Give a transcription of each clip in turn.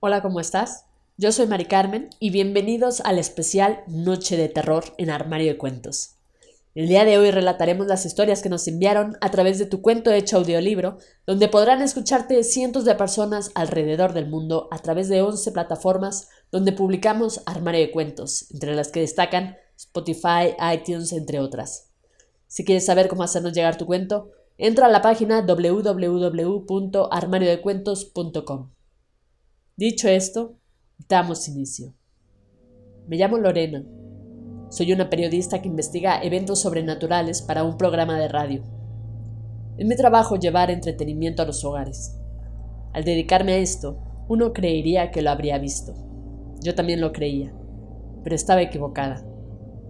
Hola, ¿cómo estás? Yo soy Mari Carmen y bienvenidos al especial Noche de Terror en Armario de Cuentos. El día de hoy relataremos las historias que nos enviaron a través de tu cuento hecho audiolibro, donde podrán escucharte cientos de personas alrededor del mundo a través de 11 plataformas donde publicamos Armario de Cuentos, entre las que destacan Spotify, iTunes, entre otras. Si quieres saber cómo hacernos llegar tu cuento, entra a la página www.armariodecuentos.com. Dicho esto, damos inicio. Me llamo Lorena. Soy una periodista que investiga eventos sobrenaturales para un programa de radio. Es mi trabajo llevar entretenimiento a los hogares. Al dedicarme a esto, uno creería que lo habría visto. Yo también lo creía, pero estaba equivocada.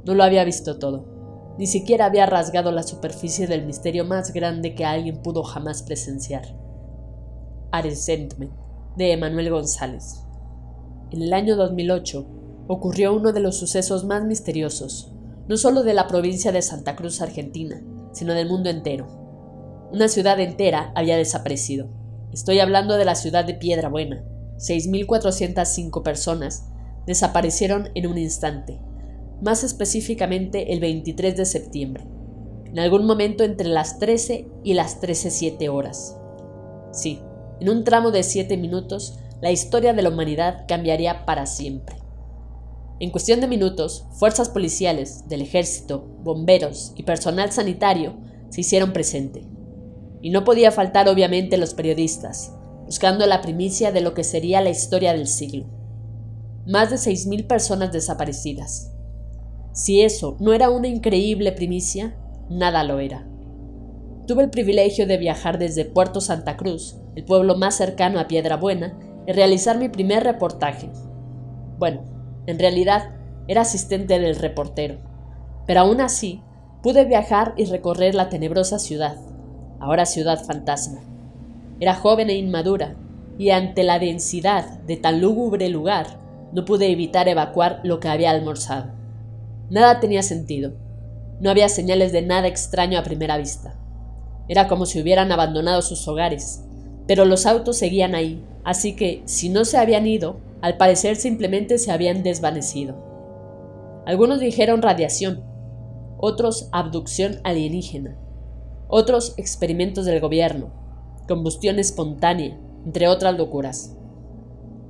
No lo había visto todo. Ni siquiera había rasgado la superficie del misterio más grande que alguien pudo jamás presenciar. Aresentment de Emanuel González. En el año 2008 ocurrió uno de los sucesos más misteriosos, no solo de la provincia de Santa Cruz, Argentina, sino del mundo entero. Una ciudad entera había desaparecido. Estoy hablando de la ciudad de Piedra Buena. 6.405 personas desaparecieron en un instante, más específicamente el 23 de septiembre, en algún momento entre las 13 y las 13.07 horas. Sí, en un tramo de siete minutos, la historia de la humanidad cambiaría para siempre. En cuestión de minutos, fuerzas policiales, del ejército, bomberos y personal sanitario se hicieron presente. Y no podía faltar obviamente los periodistas, buscando la primicia de lo que sería la historia del siglo. Más de 6.000 personas desaparecidas. Si eso no era una increíble primicia, nada lo era. Tuve el privilegio de viajar desde Puerto Santa Cruz el pueblo más cercano a Piedra Buena, y realizar mi primer reportaje. Bueno, en realidad era asistente del reportero, pero aún así pude viajar y recorrer la tenebrosa ciudad, ahora ciudad fantasma. Era joven e inmadura, y ante la densidad de tan lúgubre lugar, no pude evitar evacuar lo que había almorzado. Nada tenía sentido. No había señales de nada extraño a primera vista. Era como si hubieran abandonado sus hogares, pero los autos seguían ahí, así que si no se habían ido, al parecer simplemente se habían desvanecido. Algunos dijeron radiación, otros abducción alienígena, otros experimentos del gobierno, combustión espontánea, entre otras locuras.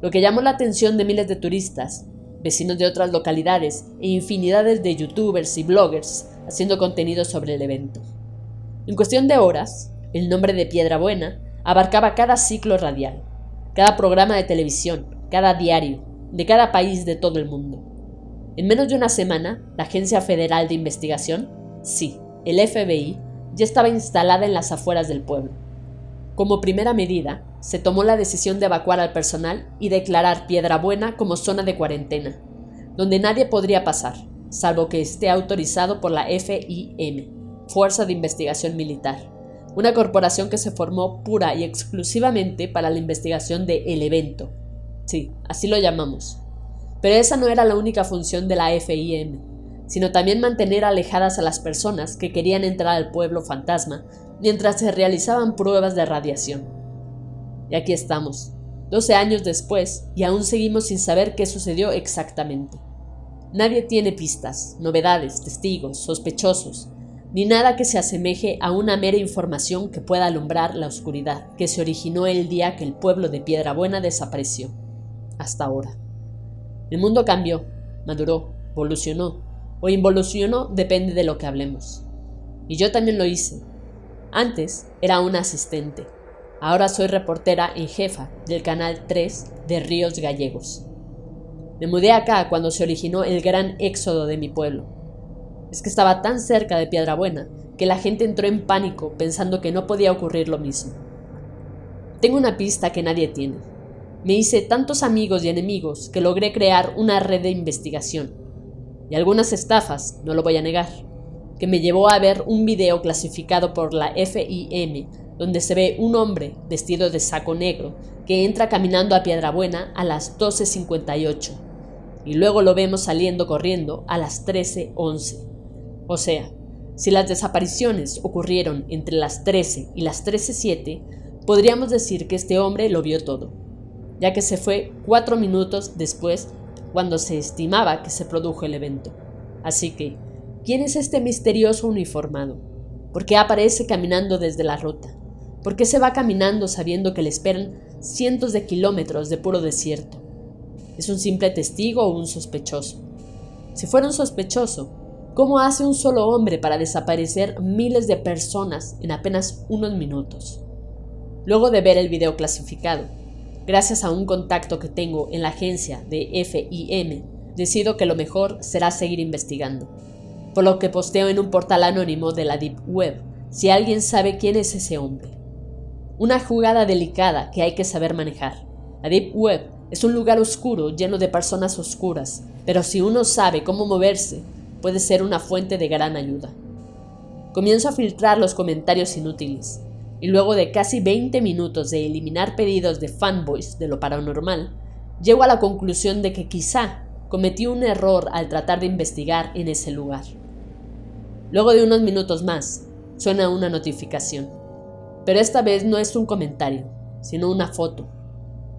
Lo que llamó la atención de miles de turistas, vecinos de otras localidades e infinidades de youtubers y bloggers haciendo contenido sobre el evento. En cuestión de horas, el nombre de Piedra Buena abarcaba cada ciclo radial, cada programa de televisión, cada diario, de cada país de todo el mundo. En menos de una semana, la Agencia Federal de Investigación, sí, el FBI, ya estaba instalada en las afueras del pueblo. Como primera medida, se tomó la decisión de evacuar al personal y declarar Piedra Buena como zona de cuarentena, donde nadie podría pasar, salvo que esté autorizado por la FIM, Fuerza de Investigación Militar una corporación que se formó pura y exclusivamente para la investigación de el evento. Sí, así lo llamamos. Pero esa no era la única función de la FIM, sino también mantener alejadas a las personas que querían entrar al pueblo fantasma mientras se realizaban pruebas de radiación. Y aquí estamos, 12 años después, y aún seguimos sin saber qué sucedió exactamente. Nadie tiene pistas, novedades, testigos, sospechosos, ni nada que se asemeje a una mera información que pueda alumbrar la oscuridad que se originó el día que el pueblo de Piedra Buena desapareció, hasta ahora. El mundo cambió, maduró, evolucionó, o involucionó depende de lo que hablemos. Y yo también lo hice. Antes era una asistente, ahora soy reportera en jefa del Canal 3 de Ríos Gallegos. Me mudé acá cuando se originó el gran éxodo de mi pueblo es que estaba tan cerca de Piedra Buena que la gente entró en pánico pensando que no podía ocurrir lo mismo. Tengo una pista que nadie tiene. Me hice tantos amigos y enemigos que logré crear una red de investigación. Y algunas estafas, no lo voy a negar, que me llevó a ver un video clasificado por la FIM donde se ve un hombre vestido de saco negro que entra caminando a Piedra Buena a las 12.58 y luego lo vemos saliendo corriendo a las 13.11. O sea, si las desapariciones ocurrieron entre las 13 y las 13.07, podríamos decir que este hombre lo vio todo. ya que se fue cuatro minutos después cuando se estimaba que se produjo el evento. Así que, ¿quién es este misterioso uniformado? ¿Por qué aparece caminando desde la ruta? ¿Por qué se va caminando sabiendo que le esperan cientos de kilómetros de puro desierto? ¿Es un simple testigo o un sospechoso? Si fuera un sospechoso, ¿cómo hace un solo hombre para desaparecer miles de personas en apenas unos minutos? Luego de ver el video clasificado, gracias a un contacto que tengo en la agencia de FIM, decido que lo mejor será seguir investigando, por lo que posteo en un portal anónimo de la Deep Web si alguien sabe quién es ese hombre. Una jugada delicada que hay que saber manejar. La Deep Web es un lugar oscuro lleno de personas oscuras, pero si uno sabe cómo moverse, puede ser una fuente de gran ayuda. Comienzo a filtrar los comentarios inútiles, y luego de casi 20 minutos de eliminar pedidos de fanboys de lo paranormal, llego a la conclusión de que quizá cometí un error al tratar de investigar en ese lugar. Luego de unos minutos más, suena una notificación, pero esta vez no es un comentario, sino una foto.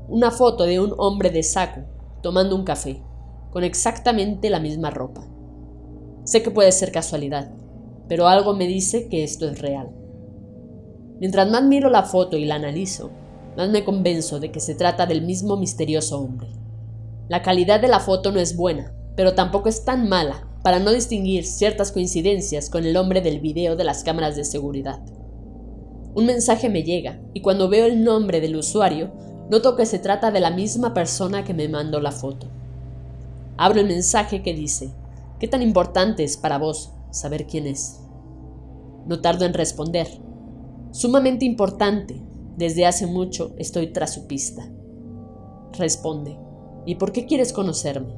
Una foto de un hombre de saco tomando un café, con exactamente la misma ropa. Sé que puede ser casualidad, pero algo me dice que esto es real. Mientras más miro la foto y la analizo, más me convenzo de que se trata del mismo misterioso hombre. La calidad de la foto no es buena, pero tampoco es tan mala para no distinguir ciertas coincidencias con el hombre del video de las cámaras de seguridad. Un mensaje me llega y cuando veo el nombre del usuario, noto que se trata de la misma persona que me mandó la foto. Abro el mensaje que dice, ¿qué tan importante es para vos saber quién es? No tardo en responder, Sumamente importante. Desde hace mucho estoy tras su pista. Responde. ¿Y por qué quieres conocerme?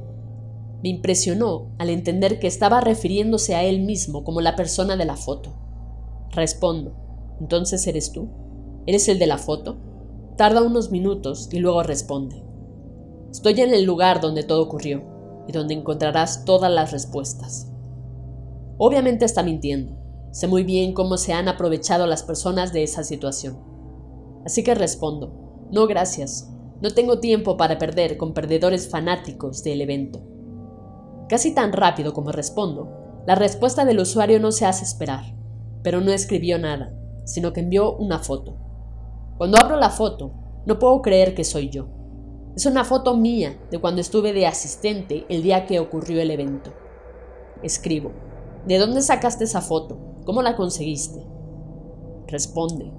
Me impresionó al entender que estaba refiriéndose a él mismo como la persona de la foto. Respondo. ¿Entonces eres tú? ¿Eres el de la foto? Tarda unos minutos y luego responde. Estoy en el lugar donde todo ocurrió y donde encontrarás todas las respuestas. Obviamente está mintiendo. Sé muy bien cómo se han aprovechado las personas de esa situación. Así que respondo, no gracias, no tengo tiempo para perder con perdedores fanáticos del evento. Casi tan rápido como respondo, la respuesta del usuario no se hace esperar, pero no escribió nada, sino que envió una foto. Cuando abro la foto, no puedo creer que soy yo. Es una foto mía de cuando estuve de asistente el día que ocurrió el evento. Escribo, ¿de dónde sacaste esa foto? ¿Cómo la conseguiste? Responde,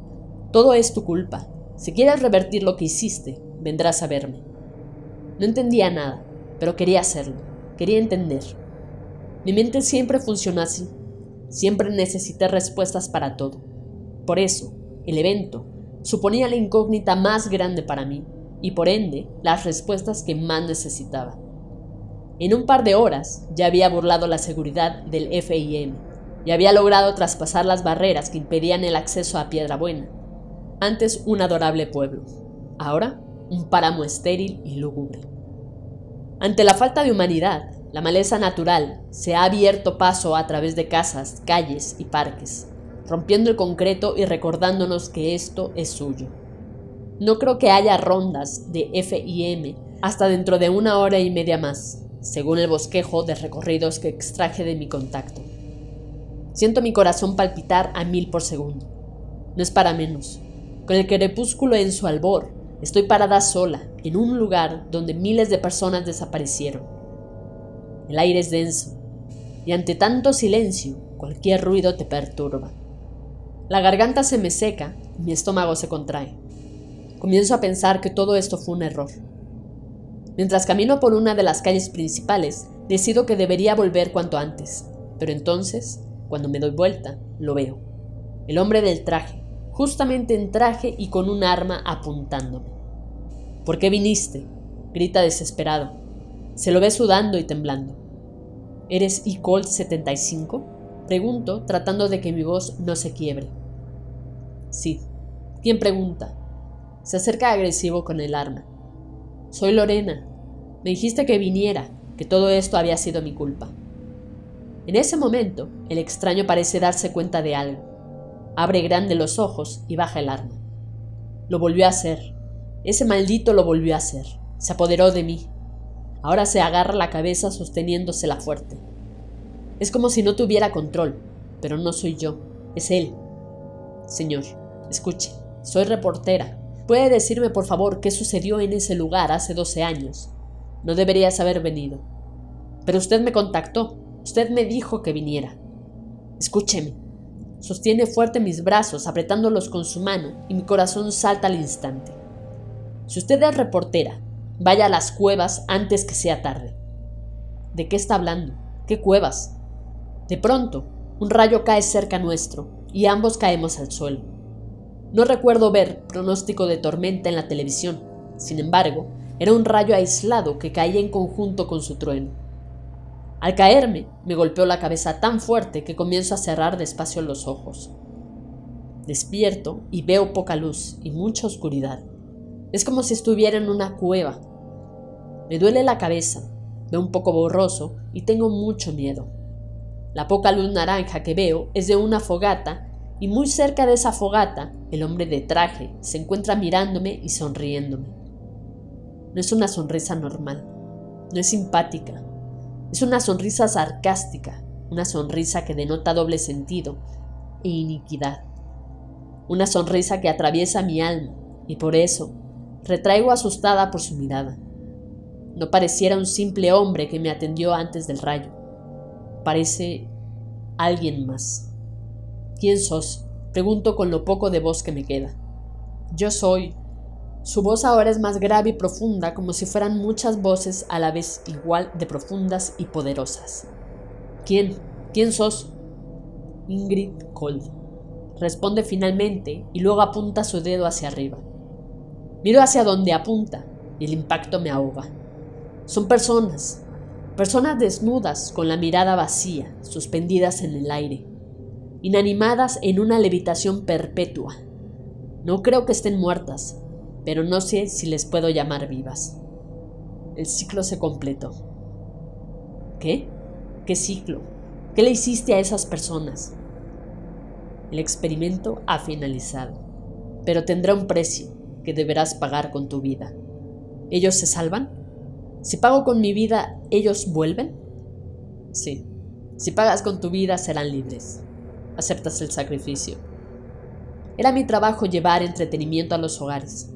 todo es tu culpa. Si quieres revertir lo que hiciste, vendrás a verme. No entendía nada, pero quería hacerlo, quería entender. Mi mente siempre funcionó así, siempre necesité respuestas para todo. Por eso, el evento suponía la incógnita más grande para mí y por ende las respuestas que más necesitaba. En un par de horas ya había burlado la seguridad del FIM y había logrado traspasar las barreras que impedían el acceso a Piedra Buena. Antes un adorable pueblo, ahora un páramo estéril y lúgubre. Ante la falta de humanidad, la maleza natural se ha abierto paso a través de casas, calles y parques, rompiendo el concreto y recordándonos que esto es suyo. No creo que haya rondas de FIM hasta dentro de una hora y media más, según el bosquejo de recorridos que extraje de mi contacto. Siento mi corazón palpitar a mil por segundo. No es para menos. Con el crepúsculo en su albor, estoy parada sola, en un lugar donde miles de personas desaparecieron. El aire es denso, y ante tanto silencio, cualquier ruido te perturba. La garganta se me seca y mi estómago se contrae. Comienzo a pensar que todo esto fue un error. Mientras camino por una de las calles principales, decido que debería volver cuanto antes, pero entonces cuando me doy vuelta, lo veo. El hombre del traje, justamente en traje y con un arma apuntándome. ¿Por qué viniste? grita desesperado. Se lo ve sudando y temblando. ¿Eres E-Colt 75? Pregunto, tratando de que mi voz no se quiebre. Sí. ¿Quién pregunta? Se acerca agresivo con el arma. Soy Lorena. Me dijiste que viniera, que todo esto había sido mi culpa. En ese momento, el extraño parece darse cuenta de algo. Abre grande los ojos y baja el arma. Lo volvió a hacer. Ese maldito lo volvió a hacer. Se apoderó de mí. Ahora se agarra la cabeza sosteniéndosela fuerte. Es como si no tuviera control, pero no soy yo, es él. Señor, escuche, soy reportera. ¿Puede decirme, por favor, qué sucedió en ese lugar hace 12 años? No deberías haber venido. Pero usted me contactó. Usted me dijo que viniera. Escúcheme. Sostiene fuerte mis brazos, apretándolos con su mano, y mi corazón salta al instante. Si usted es reportera, vaya a las cuevas antes que sea tarde. ¿De qué está hablando? ¿Qué cuevas? De pronto, un rayo cae cerca nuestro y ambos caemos al suelo. No recuerdo ver pronóstico de tormenta en la televisión. Sin embargo, era un rayo aislado que caía en conjunto con su trueno. Al caerme, me golpeó la cabeza tan fuerte que comienzo a cerrar despacio los ojos. Despierto y veo poca luz y mucha oscuridad. Es como si estuviera en una cueva. Me duele la cabeza, veo un poco borroso y tengo mucho miedo. La poca luz naranja que veo es de una fogata y muy cerca de esa fogata el hombre de traje se encuentra mirándome y sonriéndome. No es una sonrisa normal, no es simpática, es una sonrisa sarcástica, una sonrisa que denota doble sentido e iniquidad. Una sonrisa que atraviesa mi alma y por eso retraigo asustada por su mirada. No pareciera un simple hombre que me atendió antes del rayo parece alguien más. ¿Quién sos? Pregunto con lo poco de voz que me queda. Yo soy. Su voz ahora es más grave y profunda, como si fueran muchas voces a la vez igual de profundas y poderosas. ¿Quién? ¿Quién sos? Ingrid Cole. Responde finalmente y luego apunta su dedo hacia arriba. Miro hacia donde apunta y el impacto me ahoga. Son personas, Personas desnudas con la mirada vacía, suspendidas en el aire, inanimadas en una levitación perpetua. No creo que estén muertas, pero no sé si les puedo llamar vivas. El ciclo se completó. ¿Qué? ¿Qué ciclo? ¿Qué le hiciste a esas personas? El experimento ha finalizado, pero tendrá un precio que deberás pagar con tu vida. ¿Ellos se salvan? Si pago con mi vida, ¿ellos vuelven? Sí. Si pagas con tu vida, serán libres. Aceptas el sacrificio. Era mi trabajo llevar entretenimiento a los hogares.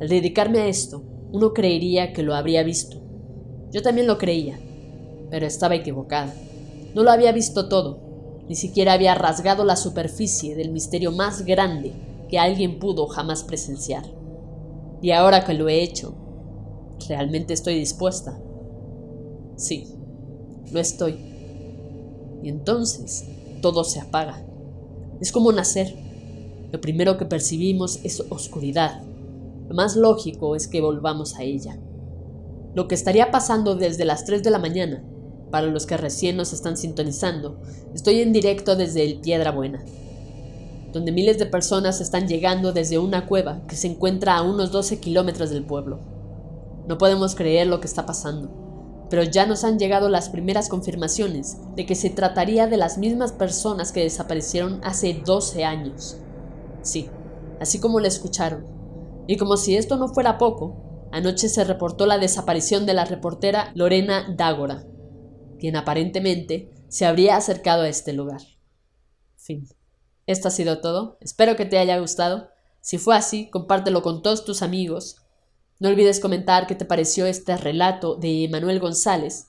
Al dedicarme a esto, uno creería que lo habría visto. Yo también lo creía, pero estaba equivocada. No lo había visto todo, ni siquiera había rasgado la superficie del misterio más grande que alguien pudo jamás presenciar. Y ahora que lo he hecho, ¿Realmente estoy dispuesta? Sí, lo estoy. Y entonces todo se apaga. Es como nacer. Lo primero que percibimos es oscuridad. Lo más lógico es que volvamos a ella. Lo que estaría pasando desde las 3 de la mañana, para los que recién nos están sintonizando, estoy en directo desde el Piedra Buena, donde miles de personas están llegando desde una cueva que se encuentra a unos 12 kilómetros del pueblo. No podemos creer lo que está pasando, pero ya nos han llegado las primeras confirmaciones de que se trataría de las mismas personas que desaparecieron hace 12 años. Sí, así como lo escucharon. Y como si esto no fuera poco, anoche se reportó la desaparición de la reportera Lorena Dágora, quien aparentemente se habría acercado a este lugar. Fin. Esto ha sido todo. Espero que te haya gustado. Si fue así, compártelo con todos tus amigos no olvides comentar qué te pareció este relato de Manuel González.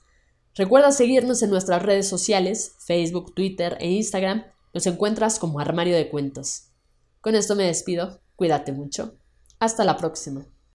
Recuerda seguirnos en nuestras redes sociales, Facebook, Twitter e Instagram. Nos encuentras como Armario de Cuentos. Con esto me despido. Cuídate mucho. Hasta la próxima.